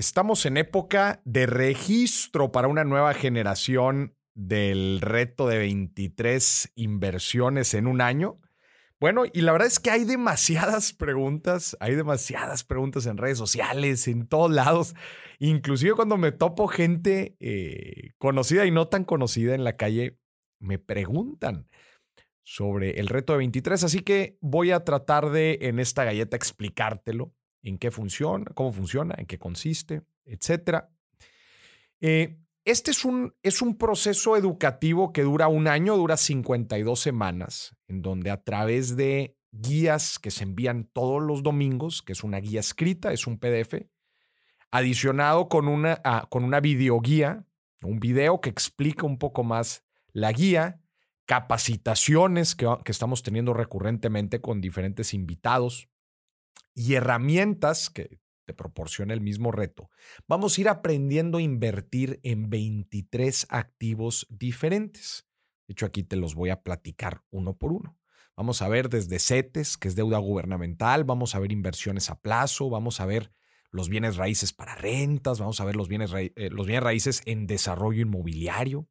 Estamos en época de registro para una nueva generación del reto de 23 inversiones en un año. Bueno, y la verdad es que hay demasiadas preguntas, hay demasiadas preguntas en redes sociales, en todos lados, inclusive cuando me topo gente eh, conocida y no tan conocida en la calle, me preguntan sobre el reto de 23, así que voy a tratar de en esta galleta explicártelo en qué funciona, cómo funciona, en qué consiste, etc. Eh, este es un, es un proceso educativo que dura un año, dura 52 semanas, en donde a través de guías que se envían todos los domingos, que es una guía escrita, es un PDF, adicionado con una, ah, con una videoguía, un video que explica un poco más la guía, capacitaciones que, que estamos teniendo recurrentemente con diferentes invitados, y herramientas que te proporciona el mismo reto, vamos a ir aprendiendo a invertir en 23 activos diferentes. De hecho, aquí te los voy a platicar uno por uno. Vamos a ver desde CETES, que es deuda gubernamental, vamos a ver inversiones a plazo, vamos a ver los bienes raíces para rentas, vamos a ver los bienes, eh, los bienes raíces en desarrollo inmobiliario,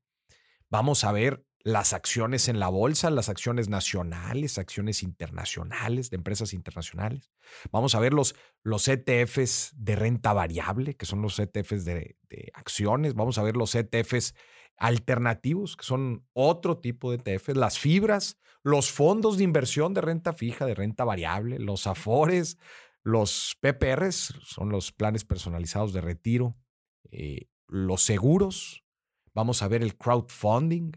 vamos a ver las acciones en la bolsa, las acciones nacionales, acciones internacionales, de empresas internacionales. Vamos a ver los, los ETFs de renta variable, que son los ETFs de, de, acciones. Vamos a ver los ETFs alternativos, que son otro tipo de ETFs. Las fibras, los fondos de inversión de renta fija, de renta variable, los AFORES, los PPRs, son los planes personalizados de retiro, eh, los seguros. Vamos a ver el crowdfunding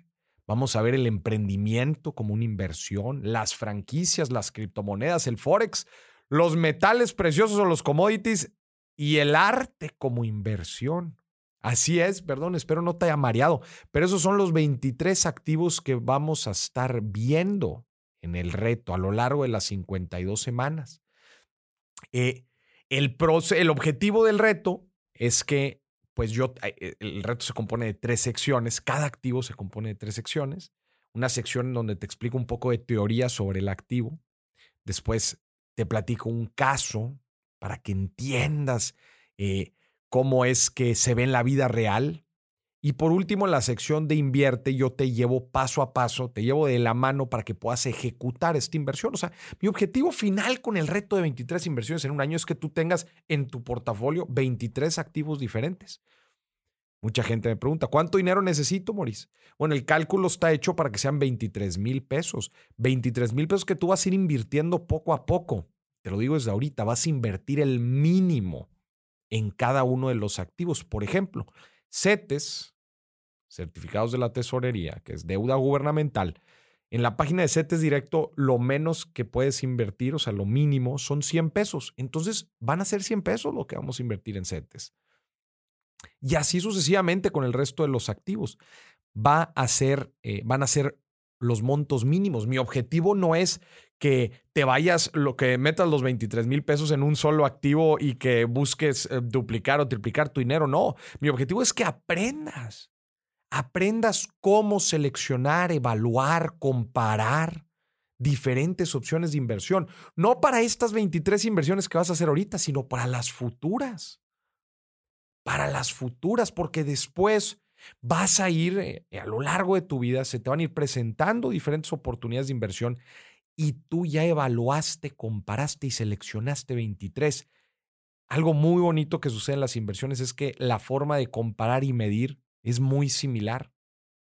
Vamos a ver el emprendimiento como una inversión, las franquicias, las criptomonedas, el forex, los metales preciosos o los commodities y el arte como inversión. Así es, perdón, espero no te haya mareado, pero esos son los 23 activos que vamos a estar viendo en el reto a lo largo de las 52 semanas. Eh, el, el objetivo del reto es que pues yo, eh, el reto se compone de tres secciones, cada activo se compone de tres secciones. Una sección en donde te explico un poco de teoría sobre el activo. Después te platico un caso para que entiendas eh, cómo es que se ve en la vida real y por último, en la sección de invierte, yo te llevo paso a paso, te llevo de la mano para que puedas ejecutar esta inversión. O sea, mi objetivo final con el reto de 23 inversiones en un año es que tú tengas en tu portafolio 23 activos diferentes. Mucha gente me pregunta, ¿cuánto dinero necesito, Maurice? Bueno, el cálculo está hecho para que sean 23 mil pesos. 23 mil pesos que tú vas a ir invirtiendo poco a poco. Te lo digo desde ahorita, vas a invertir el mínimo en cada uno de los activos. Por ejemplo, CETES, certificados de la tesorería, que es deuda gubernamental, en la página de CETES Directo, lo menos que puedes invertir, o sea, lo mínimo, son 100 pesos. Entonces, van a ser 100 pesos lo que vamos a invertir en CETES. Y así sucesivamente con el resto de los activos. Va a ser, eh, van a ser los montos mínimos. Mi objetivo no es que te vayas, lo que metas los 23 mil pesos en un solo activo y que busques eh, duplicar o triplicar tu dinero. No, mi objetivo es que aprendas aprendas cómo seleccionar, evaluar, comparar diferentes opciones de inversión. No para estas 23 inversiones que vas a hacer ahorita, sino para las futuras. Para las futuras, porque después vas a ir eh, a lo largo de tu vida, se te van a ir presentando diferentes oportunidades de inversión y tú ya evaluaste, comparaste y seleccionaste 23. Algo muy bonito que sucede en las inversiones es que la forma de comparar y medir es muy similar.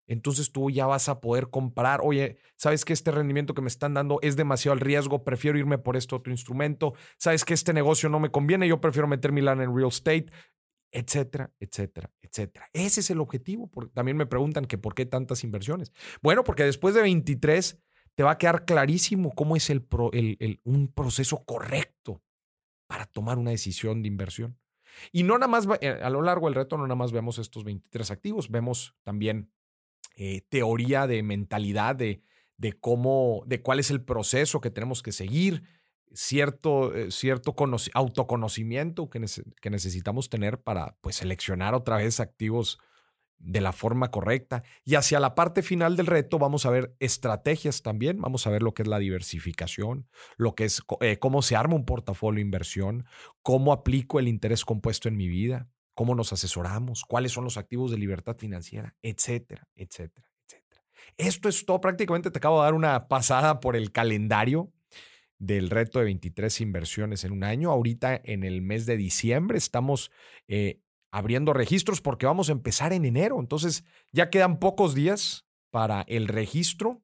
Entonces tú ya vas a poder comparar, oye, ¿sabes que este rendimiento que me están dando es demasiado el riesgo? Prefiero irme por este otro instrumento. ¿Sabes que este negocio no me conviene? Yo prefiero meter mi lana en real estate, etcétera, etcétera, etcétera. Ese es el objetivo. También me preguntan que por qué tantas inversiones. Bueno, porque después de 23 te va a quedar clarísimo cómo es el, un proceso correcto para tomar una decisión de inversión. Y no nada más, eh, a lo largo del reto, no nada más vemos estos 23 activos, vemos también eh, teoría de mentalidad, de, de cómo, de cuál es el proceso que tenemos que seguir, cierto, eh, cierto autoconocimiento que, que, necesitamos tener para pues, seleccionar otra vez activos de la forma correcta. Y hacia la parte final del reto vamos a ver estrategias también, vamos a ver lo que es la diversificación, lo que es eh, cómo se arma un portafolio de inversión, cómo aplico el interés compuesto en mi vida, cómo nos asesoramos, cuáles son los activos de libertad financiera, etcétera, etcétera, etcétera. Esto es todo. Prácticamente te acabo de dar una pasada por el calendario del reto de 23 inversiones en un año. Ahorita en el mes de diciembre estamos eh, abriendo registros porque vamos a empezar en enero. Entonces ya quedan pocos días para el registro.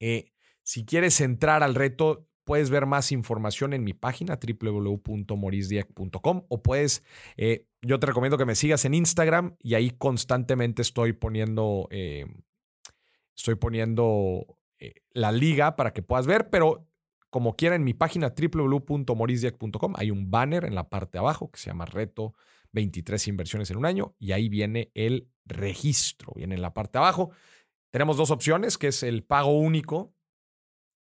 Eh, si quieres entrar al reto, puedes ver más información en mi página www.morisdiac.com o puedes, eh, yo te recomiendo que me sigas en Instagram y ahí constantemente estoy poniendo, eh, estoy poniendo la liga para que puedas ver, pero como quiera en mi página www.morisdiac.com hay un banner en la parte de abajo que se llama reto 23 inversiones en un año y ahí viene el registro, viene en la parte de abajo. Tenemos dos opciones, que es el pago único,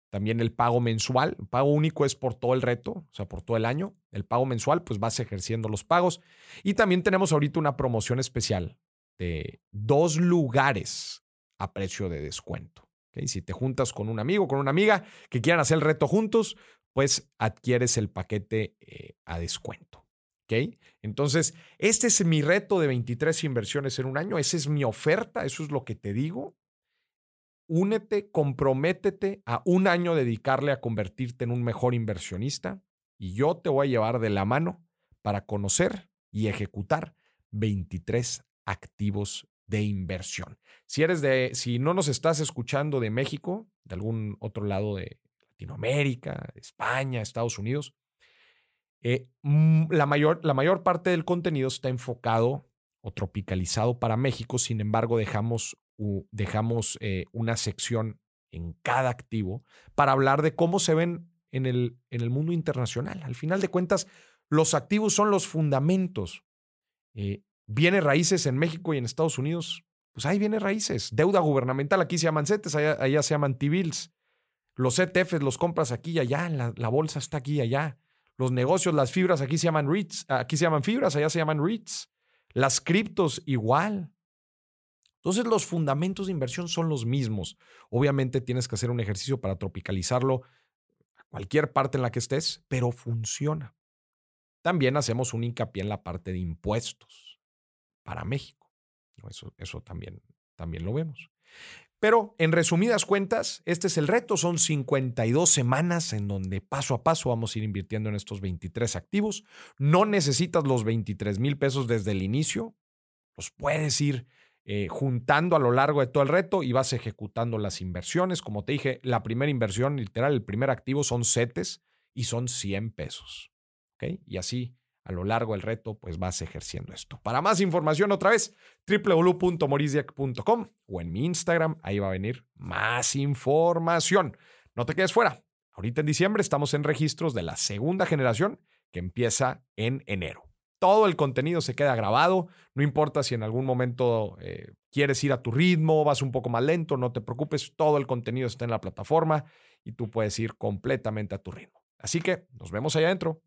también el pago mensual. El pago único es por todo el reto, o sea, por todo el año. El pago mensual, pues vas ejerciendo los pagos. Y también tenemos ahorita una promoción especial de dos lugares a precio de descuento. Si te juntas con un amigo, con una amiga que quieran hacer el reto juntos, pues adquieres el paquete eh, a descuento. Entonces, este es mi reto de 23 inversiones en un año. Esa es mi oferta. Eso es lo que te digo. Únete, comprométete a un año dedicarle a convertirte en un mejor inversionista y yo te voy a llevar de la mano para conocer y ejecutar 23 activos de inversión. Si eres de, si no nos estás escuchando de México, de algún otro lado de Latinoamérica, España, Estados Unidos, eh, mm, la, mayor, la mayor parte del contenido está enfocado o tropicalizado para México, sin embargo dejamos, dejamos eh, una sección en cada activo para hablar de cómo se ven en el, en el mundo internacional. Al final de cuentas, los activos son los fundamentos. Eh, raíces en México y en Estados Unidos, pues ahí viene raíces. Deuda gubernamental, aquí se llaman CETES, allá, se llaman T-bills. Los ETFs los compras aquí y allá, la, la bolsa está aquí y allá. Los negocios, las fibras, aquí se llaman REITs, aquí se llaman fibras, allá se llaman REITs. Las criptos igual. Entonces los fundamentos de inversión son los mismos. Obviamente tienes que hacer un ejercicio para tropicalizarlo a cualquier parte en la que estés, pero funciona. También hacemos un hincapié en la parte de impuestos para México. Eso, eso también, también lo vemos. Pero en resumidas cuentas, este es el reto. Son 52 semanas en donde paso a paso vamos a ir invirtiendo en estos 23 activos. No necesitas los 23 mil pesos desde el inicio. Los puedes ir eh, juntando a lo largo de todo el reto y vas ejecutando las inversiones. Como te dije, la primera inversión, literal, el primer activo son CETES y son 100 pesos. ¿Ok? Y así a lo largo del reto, pues vas ejerciendo esto. Para más información, otra vez, www.morisdiac.com o en mi Instagram, ahí va a venir más información. No te quedes fuera. Ahorita en diciembre estamos en registros de la segunda generación que empieza en enero. Todo el contenido se queda grabado, no importa si en algún momento eh, quieres ir a tu ritmo, vas un poco más lento, no te preocupes, todo el contenido está en la plataforma y tú puedes ir completamente a tu ritmo. Así que nos vemos allá adentro.